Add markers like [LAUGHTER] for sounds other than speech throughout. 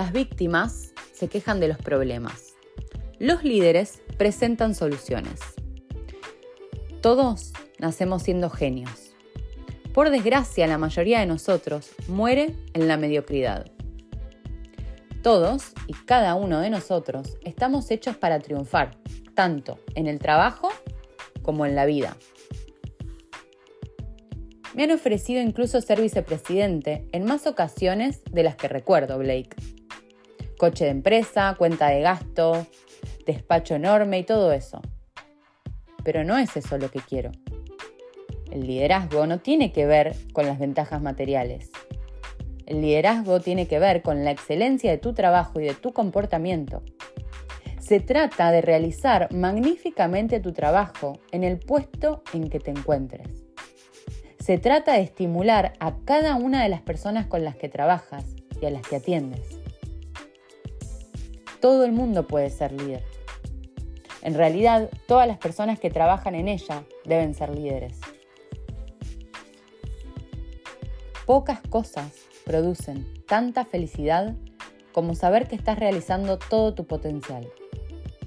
Las víctimas se quejan de los problemas. Los líderes presentan soluciones. Todos nacemos siendo genios. Por desgracia, la mayoría de nosotros muere en la mediocridad. Todos y cada uno de nosotros estamos hechos para triunfar, tanto en el trabajo como en la vida. Me han ofrecido incluso ser vicepresidente en más ocasiones de las que recuerdo, Blake. Coche de empresa, cuenta de gasto, despacho enorme y todo eso. Pero no es eso lo que quiero. El liderazgo no tiene que ver con las ventajas materiales. El liderazgo tiene que ver con la excelencia de tu trabajo y de tu comportamiento. Se trata de realizar magníficamente tu trabajo en el puesto en que te encuentres. Se trata de estimular a cada una de las personas con las que trabajas y a las que atiendes. Todo el mundo puede ser líder. En realidad, todas las personas que trabajan en ella deben ser líderes. Pocas cosas producen tanta felicidad como saber que estás realizando todo tu potencial,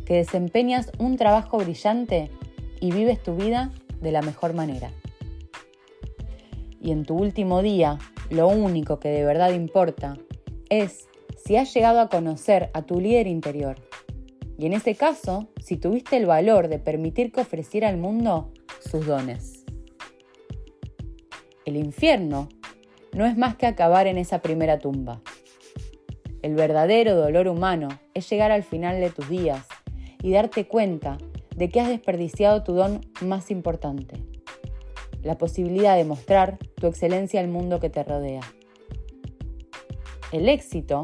que desempeñas un trabajo brillante y vives tu vida de la mejor manera. Y en tu último día, lo único que de verdad importa es si has llegado a conocer a tu líder interior. Y en ese caso, si tuviste el valor de permitir que ofreciera al mundo sus dones. El infierno no es más que acabar en esa primera tumba. El verdadero dolor humano es llegar al final de tus días y darte cuenta de que has desperdiciado tu don más importante, la posibilidad de mostrar tu excelencia al mundo que te rodea. El éxito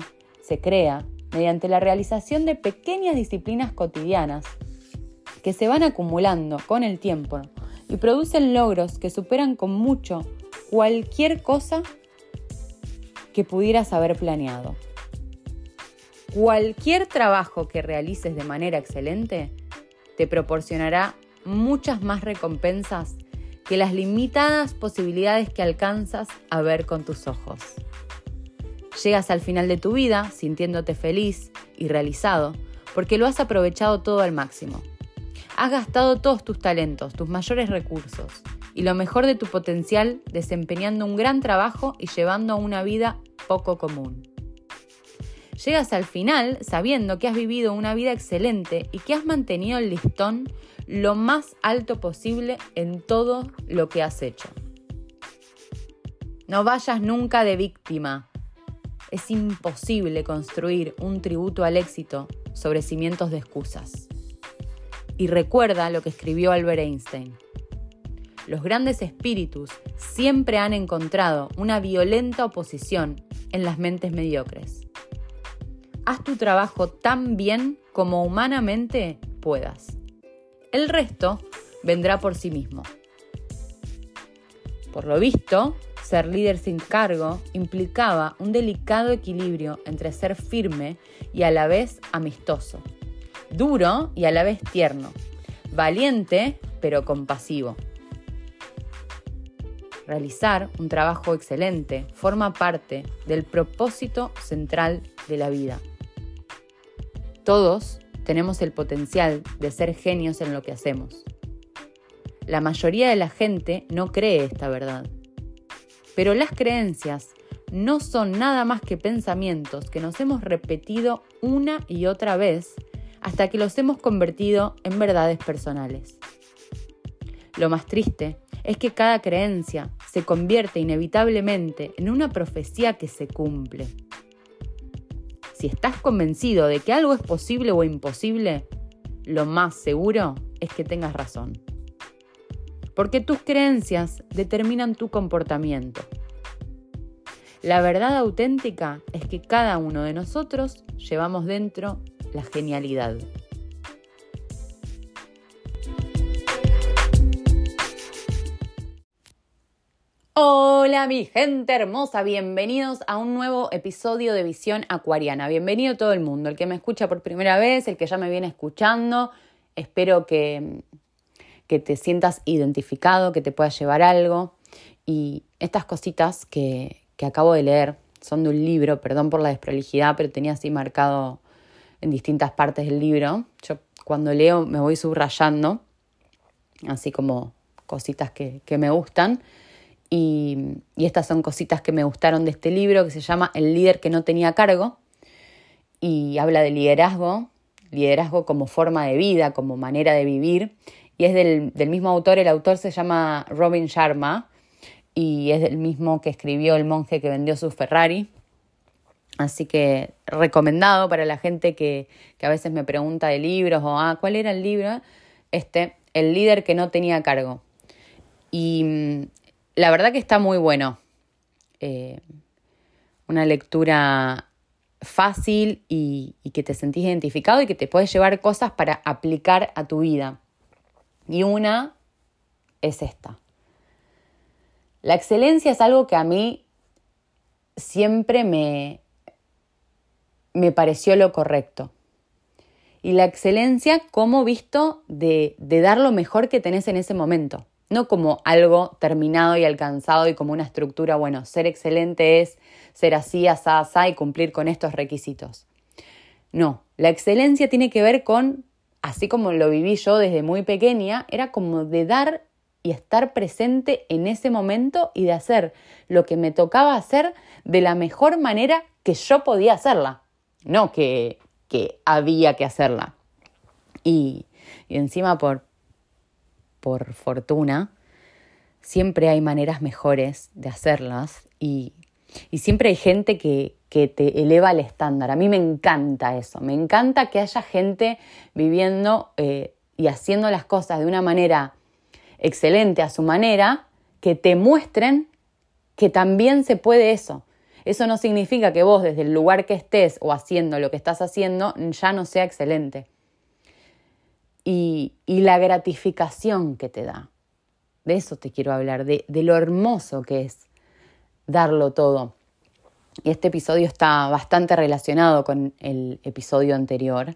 se crea mediante la realización de pequeñas disciplinas cotidianas que se van acumulando con el tiempo y producen logros que superan con mucho cualquier cosa que pudieras haber planeado. Cualquier trabajo que realices de manera excelente te proporcionará muchas más recompensas que las limitadas posibilidades que alcanzas a ver con tus ojos. Llegas al final de tu vida sintiéndote feliz y realizado porque lo has aprovechado todo al máximo. Has gastado todos tus talentos, tus mayores recursos y lo mejor de tu potencial desempeñando un gran trabajo y llevando una vida poco común. Llegas al final sabiendo que has vivido una vida excelente y que has mantenido el listón lo más alto posible en todo lo que has hecho. No vayas nunca de víctima. Es imposible construir un tributo al éxito sobre cimientos de excusas. Y recuerda lo que escribió Albert Einstein. Los grandes espíritus siempre han encontrado una violenta oposición en las mentes mediocres. Haz tu trabajo tan bien como humanamente puedas. El resto vendrá por sí mismo. Por lo visto, ser líder sin cargo implicaba un delicado equilibrio entre ser firme y a la vez amistoso, duro y a la vez tierno, valiente pero compasivo. Realizar un trabajo excelente forma parte del propósito central de la vida. Todos tenemos el potencial de ser genios en lo que hacemos. La mayoría de la gente no cree esta verdad. Pero las creencias no son nada más que pensamientos que nos hemos repetido una y otra vez hasta que los hemos convertido en verdades personales. Lo más triste es que cada creencia se convierte inevitablemente en una profecía que se cumple. Si estás convencido de que algo es posible o imposible, lo más seguro es que tengas razón. Porque tus creencias determinan tu comportamiento. La verdad auténtica es que cada uno de nosotros llevamos dentro la genialidad. Hola mi gente hermosa, bienvenidos a un nuevo episodio de Visión Acuariana. Bienvenido todo el mundo, el que me escucha por primera vez, el que ya me viene escuchando. Espero que, que te sientas identificado, que te pueda llevar algo. Y estas cositas que, que acabo de leer son de un libro, perdón por la desprolijidad, pero tenía así marcado en distintas partes del libro. Yo cuando leo me voy subrayando, así como cositas que, me gustan. Y, y, estas son cositas que me gustaron de este libro que se llama El líder que no tenía cargo y habla de liderazgo, liderazgo como forma de vida, como manera de vivir. Y es del, del mismo autor, el autor se llama Robin Sharma y es el mismo que escribió El monje que vendió su Ferrari. Así que recomendado para la gente que, a veces me pregunta de libros o, ah, ¿cuál era el libro? Este, El líder que no tenía cargo. Y mm, la verdad que está muy bueno. Eh, una lectura fácil y, y, que te sentís identificado y que te puedes llevar cosas para aplicar a tu vida. Y una es esta. La excelencia es algo que a mí siempre me, me pareció lo correcto. Y la excelencia como visto de, de, dar lo mejor que tenés en ese momento, no como algo terminado y alcanzado y como una estructura, bueno, ser excelente es ser así, asá, asá y cumplir con estos requisitos. No, la excelencia tiene que ver con, así como lo viví yo desde muy pequeña, era como de dar y estar presente en ese momento y de hacer lo que me tocaba hacer de la mejor manera que yo podía hacerla no que, que había que hacerla. Y, y encima por, por fortuna, siempre hay maneras mejores de hacerlas y, y siempre hay gente que, que, te eleva el estándar. A mí me encanta eso, me encanta que haya gente viviendo eh, y haciendo las cosas de una manera excelente a su manera, que te muestren que también se puede eso, eso no significa que vos desde el lugar que estés o haciendo lo que estás haciendo ya no sea excelente. Y, la gratificación que te da. De eso te quiero hablar, de, lo hermoso que es darlo todo. Y este episodio está bastante relacionado con el episodio anterior,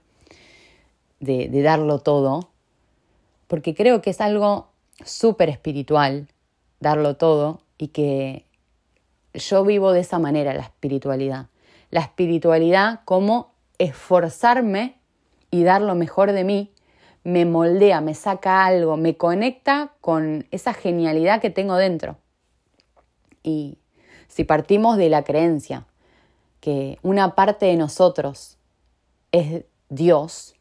de, darlo todo, porque creo que es algo súper espiritual, darlo todo, y que yo vivo de esa manera la espiritualidad. La espiritualidad como esforzarme y dar lo mejor de mí, me moldea, me saca algo, me conecta con esa genialidad que tengo dentro. Y si partimos de la creencia que una parte de nosotros es Dios,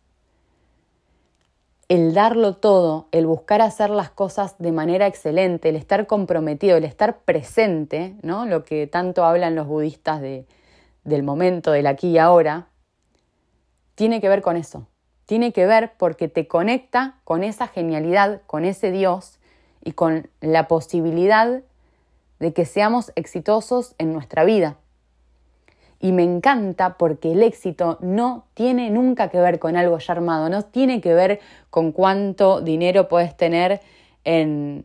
el darlo todo, el buscar hacer las cosas de manera excelente, el estar comprometido, el estar presente, ¿no? Lo que tanto hablan los budistas de, del momento, del aquí y ahora, tiene que ver con eso. Tiene que ver porque te conecta con esa genialidad, con ese Dios y con la posibilidad de que seamos exitosos en nuestra vida y me encanta porque el éxito no tiene nunca que ver con algo ya armado, no tiene que ver con cuánto dinero puedes tener en,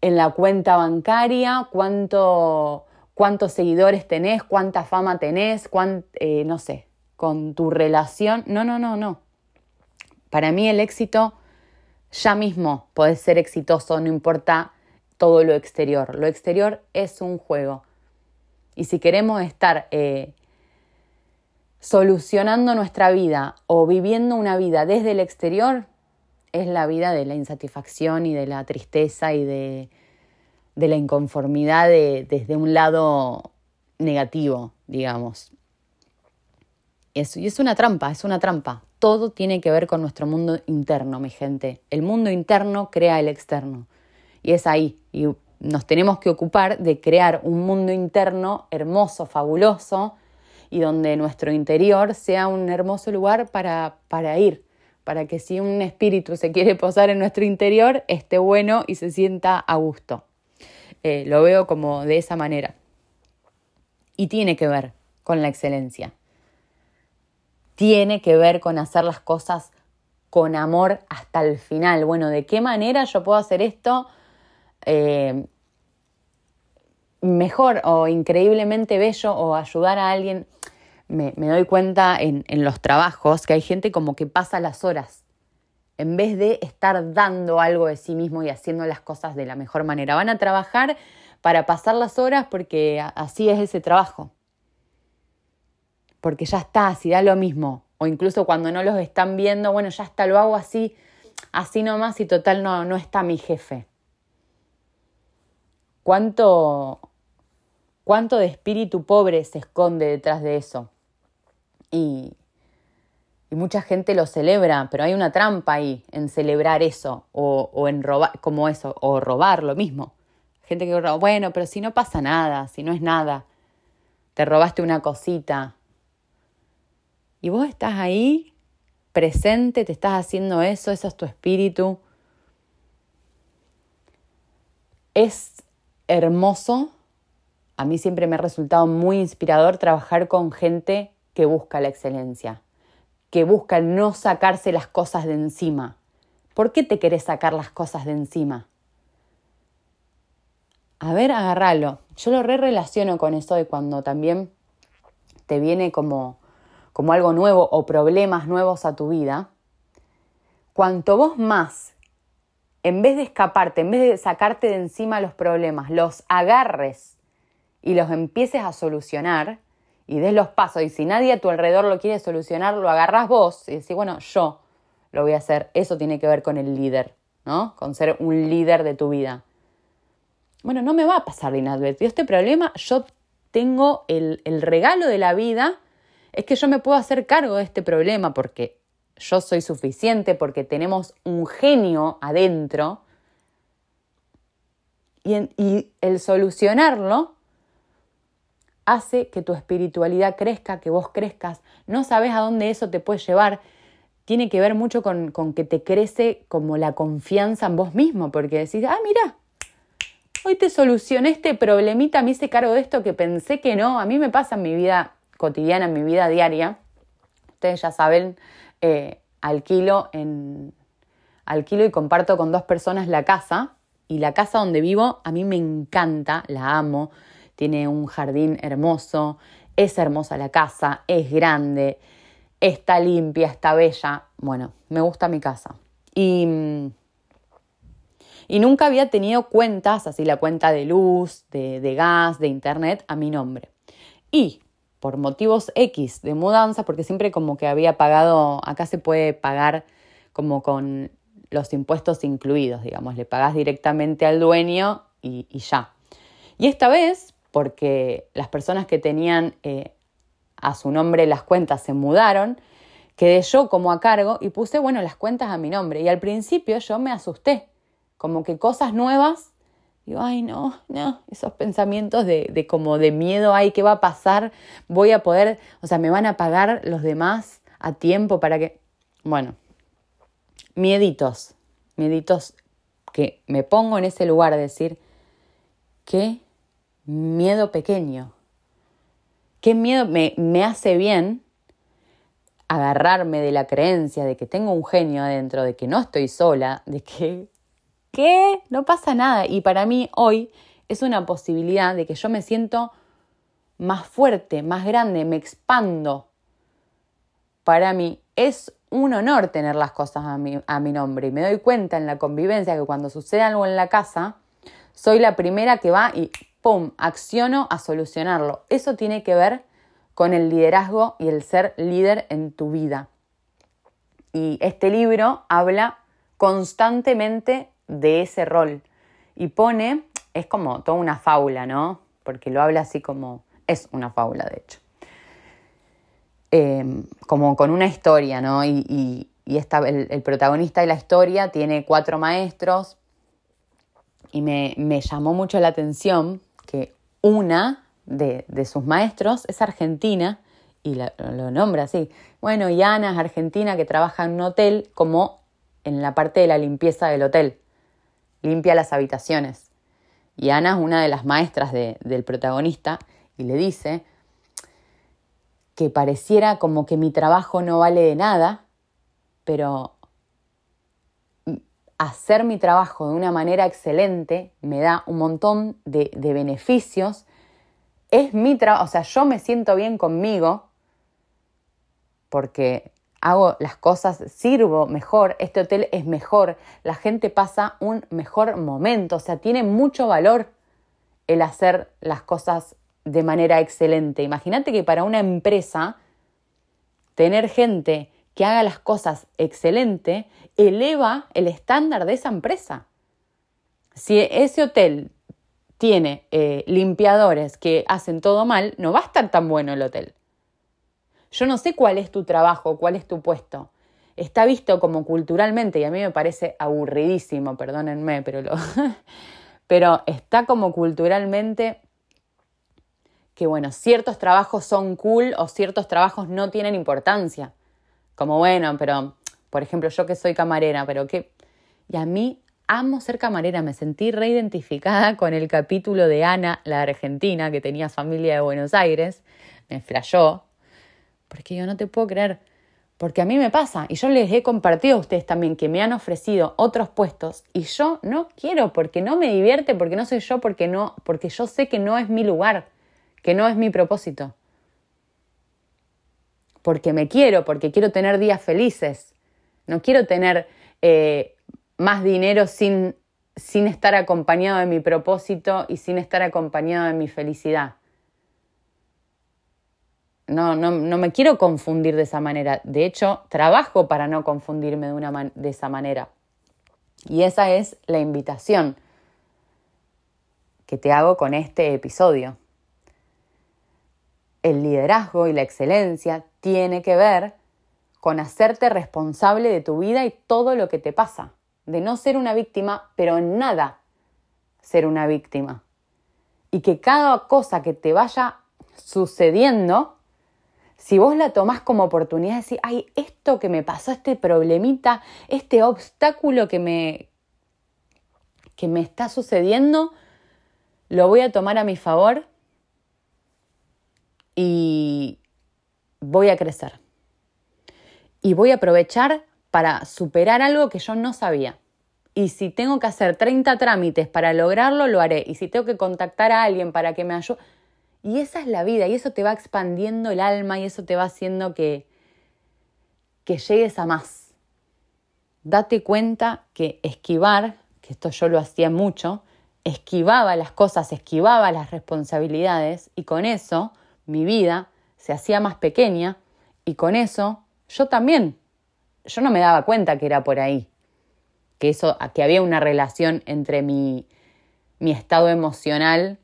la cuenta bancaria, cuánto, cuántos seguidores tenés, cuánta fama tenés, eh, no sé, con tu relación. No, no, no, no. Para mí el éxito ya mismo puede ser exitoso, no importa todo lo exterior. Lo exterior es un juego. Y si queremos estar eh, solucionando nuestra vida o viviendo una vida desde el exterior, es la vida de la insatisfacción y de la tristeza y de, la inconformidad desde un lado negativo, digamos. y es una trampa, es una trampa. Todo tiene que ver con nuestro mundo interno, mi gente. El mundo interno crea el externo. Y es ahí. Y nos tenemos que ocupar de crear un mundo interno hermoso, fabuloso, y donde nuestro interior sea un hermoso lugar para, para ir, para que si un espíritu se quiere posar en nuestro interior, esté bueno y se sienta a gusto. Eh, lo veo como de esa manera. Y tiene que ver con la excelencia. Tiene que ver con hacer las cosas con amor hasta el final. Bueno, ¿de qué manera yo puedo hacer esto? Eh, mejor o increíblemente bello o ayudar a alguien. Me, doy cuenta en, en, los trabajos que hay gente como que pasa las horas en vez de estar dando algo de sí mismo y haciendo las cosas de la mejor manera. Van a trabajar para pasar las horas porque así es ese trabajo. porque ya está, si da lo mismo. O incluso cuando no los están viendo, bueno, ya está, lo hago así, así nomás y total no, no está mi jefe. ¿Cuánto, cuánto de espíritu pobre se esconde detrás de eso? Y, y mucha gente lo celebra, pero hay una trampa ahí en celebrar eso o, o en robar, como eso, o robar lo mismo. Gente que roba, bueno, pero si no pasa nada, si no es nada, te robaste una cosita. Y vos estás ahí, presente, te estás haciendo eso, eso es tu espíritu. Es hermoso, a mí siempre me ha resultado muy inspirador trabajar con gente que busca la excelencia, que busca no sacarse las cosas de encima. ¿Por qué te querés sacar las cosas de encima? A ver, agárralo. Yo lo re relaciono con eso de cuando también te viene como, como algo nuevo o problemas nuevos a tu vida. Cuanto vos más, en vez de escaparte, en vez de sacarte de encima los problemas, los agarres y los empieces a solucionar, y des los pasos. Y si nadie a tu alrededor lo quiere solucionar, lo agarras vos y decís, bueno, yo lo voy a hacer. Eso tiene que ver con el líder, ¿no? Con ser un líder de tu vida. Bueno, no me va a pasar inadvertido este problema. Yo tengo el, el regalo de la vida, es que yo me puedo hacer cargo de este problema porque yo soy suficiente, porque tenemos un genio adentro. Y, el solucionarlo hace que tu espiritualidad crezca, que vos crezcas. No sabes a dónde eso te puede llevar. Tiene que ver mucho con, que te crece como la confianza en vos mismo, porque decís, ah, mira, hoy te solucioné este problemita, me hice cargo de esto que pensé que no. A mí me pasa en mi vida cotidiana, en mi vida diaria. Ustedes ya saben, eh, alquilo, en, alquilo y comparto con dos personas la casa. Y la casa donde vivo a mí me encanta, la amo tiene un jardín hermoso, es hermosa la casa, es grande, está limpia, está bella. Bueno, me gusta mi casa. Y, y nunca había tenido cuentas, así la cuenta de luz, de, de gas, de internet, a mi nombre. Y por motivos X de mudanza, porque siempre como que había pagado, acá se puede pagar como con los impuestos incluidos, digamos, le pagas directamente al dueño y, y ya. Y esta vez, porque las personas que tenían eh, a su nombre las cuentas se mudaron, quedé yo como a cargo y puse, bueno, las cuentas a mi nombre. Y al principio yo me asusté, como que cosas nuevas, digo, ay, no, no, esos pensamientos de, de como de miedo, ay, ¿qué va a pasar? Voy a poder, o sea, me van a pagar los demás a tiempo para que, bueno, mieditos, mieditos que me pongo en ese lugar de decir, ¿qué miedo pequeño. ¿Qué miedo me, me hace bien agarrarme de la creencia de que tengo un genio adentro, de que no estoy sola, de que, ¿qué? No pasa nada. Y para mí hoy es una posibilidad de que yo me siento más fuerte, más grande, me expando. Para mí es un honor tener las cosas a mi, a mi nombre y me doy cuenta en la convivencia que cuando sucede algo en la casa, soy la primera que va y ¡pum!, acciono a solucionarlo. Eso tiene que ver con el liderazgo y el ser líder en tu vida. Y este libro habla constantemente de ese rol y pone, es como toda una fábula, ¿no? Porque lo habla así como, es una fábula de hecho. Em, como con una historia, ¿no? Y, el protagonista de la historia tiene cuatro maestros y me, me llamó mucho la atención que una de, sus maestros es argentina y lo nombra así. Bueno, y Ana es argentina que trabaja en un hotel como en la parte de la limpieza del hotel. Limpia las habitaciones. Y Ana es una de las maestras del protagonista y le dice que pareciera como que mi trabajo no vale de nada, pero hacer mi trabajo de una manera excelente me da un montón de, beneficios. Es mi trabajo, o sea, yo me siento bien conmigo porque hago las cosas, sirvo mejor, este hotel es mejor, la gente pasa un mejor momento, o sea, tiene mucho valor el hacer las cosas de manera excelente. Imagínate que para una empresa tener gente que haga las cosas excelente eleva el estándar de esa empresa. Si ese hotel tiene eh, limpiadores que hacen todo mal, no va a estar tan bueno el hotel. Yo no sé cuál es tu trabajo, cuál es tu puesto. Está visto como culturalmente, y a mí me parece aburridísimo, perdónenme, pero, lo, [LAUGHS] pero está como culturalmente que, bueno, ciertos trabajos son cool o ciertos trabajos no tienen importancia. Como, bueno, pero, por ejemplo, yo que soy camarera, pero que... Y a mí amo ser camarera, me sentí reidentificada [LAUGHS] con el capítulo de Ana, la argentina, que tenía familia de Buenos Aires, me flashó, porque yo no te puedo creer, porque a mí me pasa, y yo les he compartido a ustedes también que me han ofrecido otros puestos, y yo no quiero, porque no me divierte, porque no soy yo, porque no, porque yo sé que no es mi lugar, que no es mi propósito. Porque me quiero, porque quiero tener días felices. No quiero tener eh, más dinero sin, sin estar acompañado de mi propósito y sin estar acompañado de mi felicidad. No, no, no, me quiero confundir de esa manera. De hecho, trabajo para no confundirme de, una de esa manera. Y esa es la invitación que te hago con este episodio. El liderazgo y la excelencia tiene que ver con hacerte responsable de tu vida y todo lo que te pasa de no ser una víctima, pero en nada ser una víctima. Y que cada cosa que te vaya sucediendo, si vos la tomás como oportunidad de decir, ay, esto que me pasó, este problemita, este obstáculo que me, que me está sucediendo, lo voy a tomar a mi favor y voy a crecer. Y voy a aprovechar para superar algo que yo no sabía. Y si tengo que hacer 30 trámites para lograrlo, lo haré. Y si tengo que contactar a alguien para que me ayude. Y esa es la vida, y eso te va expandiendo el alma y eso te va haciendo que, que llegues a más. Date cuenta que esquivar, que esto yo lo hacía mucho, esquivaba las cosas, esquivaba las responsabilidades y con eso mi vida se hacía más pequeña y con eso yo también yo no me daba cuenta que era por ahí, que, eso, que había una relación entre mi, mi estado emocional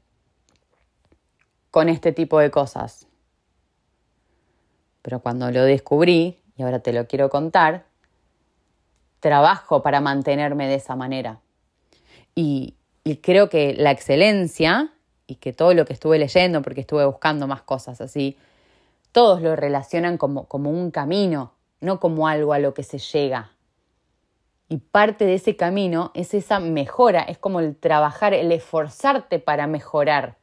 con este tipo de cosas. Pero cuando lo descubrí, y ahora te lo quiero contar, trabajo para mantenerme de esa manera. Y, creo que la excelencia y que todo lo que estuve leyendo, porque estuve buscando más cosas así, todos lo relacionan como, como un camino, no como algo a lo que se llega. Y parte de ese camino es esa mejora, es como el trabajar, el esforzarte para mejorar,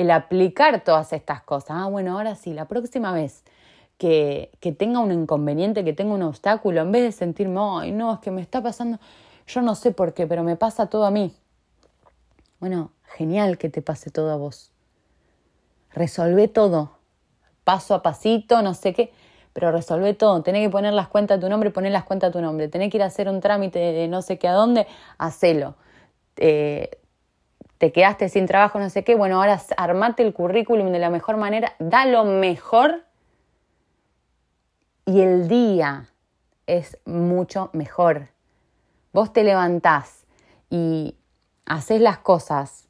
el aplicar todas estas cosas. Ah, bueno, ahora sí, la próxima vez que, que tenga un inconveniente, que tenga un obstáculo, en vez de sentirme, ay, no, es que me está pasando, yo no sé por qué, pero me pasa todo a mí. Bueno, genial que te pase todo a vos. Resolvé todo, paso a pasito, no sé qué pero resolvé todo. Tenés que poner las cuentas a tu nombre, poner las cuentas a tu nombre. Tenés que ir a hacer un trámite de no sé qué a dónde, hacelo. Eh, te quedaste sin trabajo, no sé qué, bueno, ahora armate el currículum de la mejor manera, da lo mejor y el día es mucho mejor. Vos te levantás y haces las cosas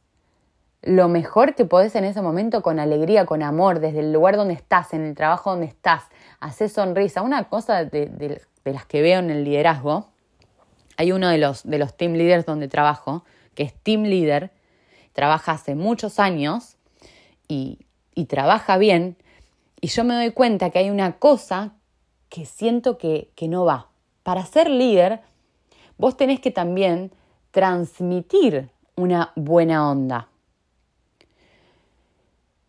lo mejor que podés en ese momento con alegría, con amor, desde el lugar donde estás, en el trabajo donde estás, hacer sonrisa. Una cosa de, las que veo en el liderazgo, hay uno de los, de los team leaders donde trabajo, que es team leader, trabaja hace muchos años y, trabaja bien, y yo me doy cuenta que hay una cosa que siento que, que no va. Para ser líder, vos tenés que también transmitir una buena onda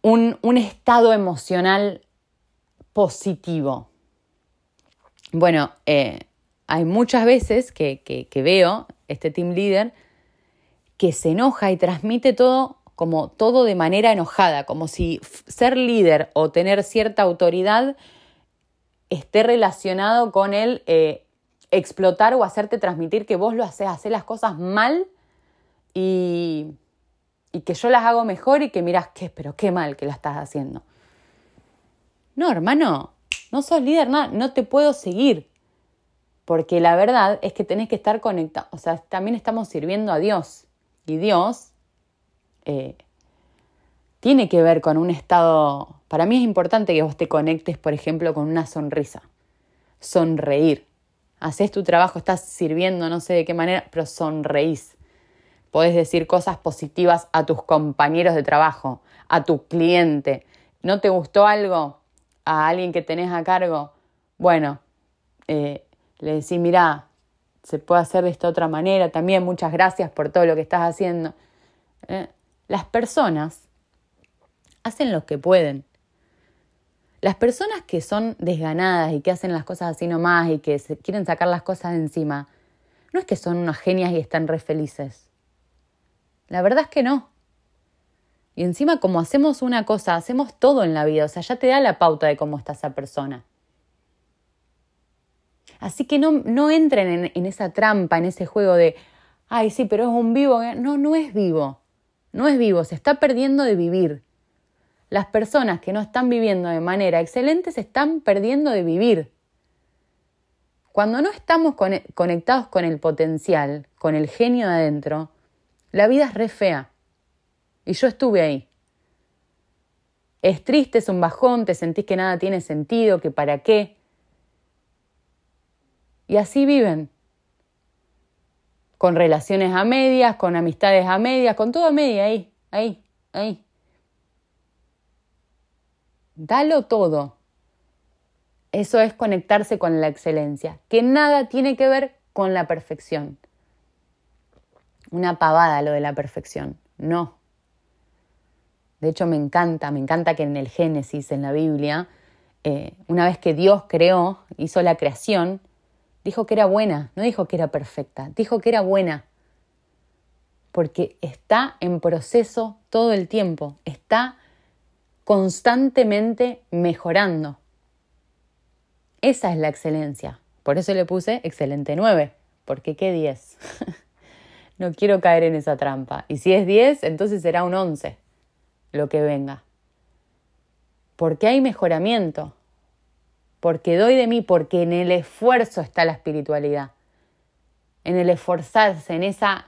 un, estado emocional positivo. Bueno, eh, hay muchas veces que, que, veo este team leader que se enoja y transmite todo como todo de manera enojada, como si ser líder o tener cierta autoridad esté relacionado con el eh, explotar o hacerte transmitir que vos lo haces, hacer las cosas mal y, y que yo las hago mejor y que miras qué, pero qué mal que la estás haciendo. No, hermano, no sos líder, nada, no te puedo seguir. Porque la verdad es que tenés que estar conectado, o sea, también estamos sirviendo a Dios. Y Dios eh, tiene que ver con un estado, para mí es importante que vos te conectes, por ejemplo, con una sonrisa, sonreír. Haces tu trabajo, estás sirviendo, no sé de qué manera, pero sonreís. Podés decir cosas positivas a tus compañeros de trabajo, a tu cliente. ¿No te gustó algo a alguien que tenés a cargo? Bueno, eh, le decís, mirá, se puede hacer de esta otra manera. También muchas gracias por todo lo que estás haciendo. Eh, las personas hacen lo que pueden. Las personas que son desganadas y que hacen las cosas así nomás y que se quieren sacar las cosas de encima, no es que son unas genias y están re felices. La verdad es que no. Y encima como hacemos una cosa, hacemos todo en la vida, o sea, ya te da la pauta de cómo está esa persona. Así que no, no entren en, en esa trampa, en ese juego de, ay, sí, pero es un vivo. No, no es vivo. No es vivo, se está perdiendo de vivir. Las personas que no están viviendo de manera excelente se están perdiendo de vivir. Cuando no estamos conectados con el potencial, con el genio de adentro, la vida es re fea. Y yo estuve ahí. Es triste, es un bajón, te sentís que nada tiene sentido, que para qué. Y así viven. Con relaciones a medias, con amistades a medias, con todo a media, ahí, ahí, ahí. Dalo todo. Eso es conectarse con la excelencia, que nada tiene que ver con la perfección. Una pavada lo de la perfección, no. De hecho, me encanta, me encanta que en el Génesis, en la Biblia, eh, una vez que Dios creó, hizo la creación, dijo que era buena, no dijo que era perfecta, dijo que era buena. Porque está en proceso todo el tiempo, está constantemente mejorando. Esa es la excelencia. Por eso le puse excelente 9, porque ¿qué 10? [LAUGHS] no quiero caer en esa trampa. Y si es 10, entonces será un 11 lo que venga. Porque hay mejoramiento. Porque doy de mí, porque en el esfuerzo está la espiritualidad. En el esforzarse, en, esa,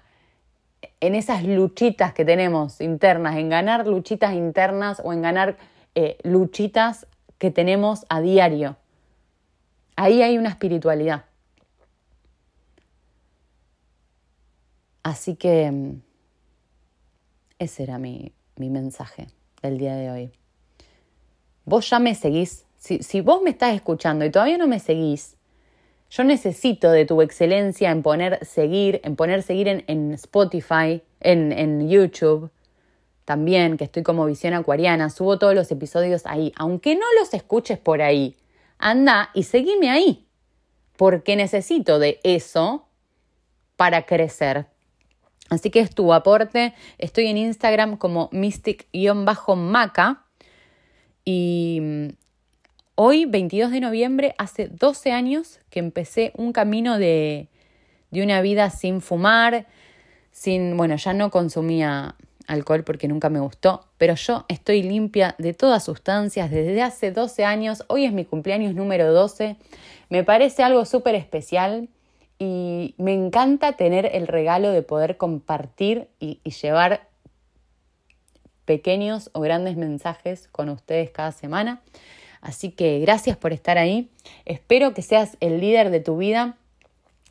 en esas luchitas que tenemos internas, en ganar luchitas internas o en ganar eh, luchitas que tenemos a diario. Ahí hay una espiritualidad. Así que mm, ese era mi, mi mensaje del día de hoy. Vos ya me seguís. Si, vos me estás escuchando y todavía no me seguís, yo necesito de tu excelencia en poner seguir, en poner seguir en, Spotify, en, en, YouTube, también, que estoy como visión acuariana, subo todos los episodios ahí. Aunque no los escuches por ahí, anda y seguime ahí, porque necesito de eso para crecer. Así que es tu aporte. Estoy en Instagram como mystic-maca. Y hoy, 22 de noviembre, hace 12 años que empecé un camino de, de una vida sin fumar, sin, bueno, ya no consumía alcohol porque nunca me gustó, pero yo estoy limpia de todas sustancias desde hace 12 años. Hoy es mi cumpleaños número 12. Me parece algo súper especial y me encanta tener el regalo de poder compartir y, llevar pequeños o grandes mensajes con ustedes cada semana. Así que gracias por estar ahí. Espero que seas el líder de tu vida,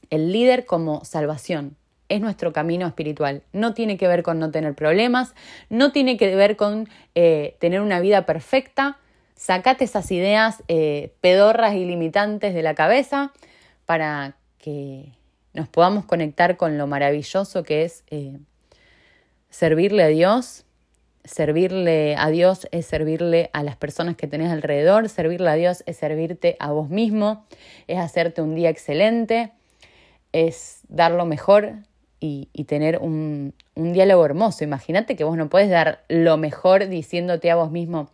el líder como salvación. Es nuestro camino espiritual. No tiene que ver con no tener problemas, no tiene que ver con eh, tener una vida perfecta. Sacate esas ideas eh, pedorras y limitantes de la cabeza para que nos podamos conectar con lo maravilloso que es eh, servirle a Dios. Servirle a Dios es servirle a las personas que tenés alrededor, servirle a Dios es servirte a vos mismo, es hacerte un día excelente, es dar lo mejor y, tener un, un, diálogo hermoso. Imagínate que vos no puedes dar lo mejor diciéndote a vos mismo,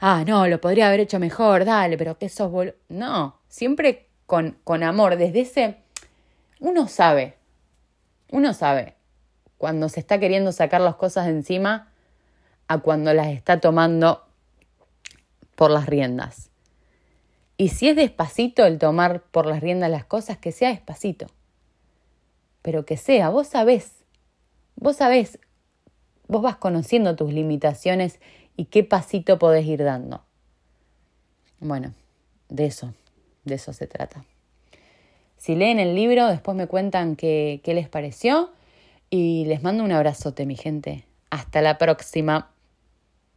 ah, no, lo podría haber hecho mejor, dale, pero que sos bol No, siempre con, con amor, desde ese uno sabe, uno sabe cuando se está queriendo sacar las cosas de encima a cuando las está tomando por las riendas. Y si es despacito el tomar por las riendas las cosas, que sea despacito. Pero que sea, vos sabés, vos sabés, vos vas conociendo tus limitaciones y qué pasito podés ir dando. Bueno, de eso, de eso se trata. Si leen el libro, después me cuentan qué, qué les pareció y les mando un abrazote, mi gente. Hasta la próxima.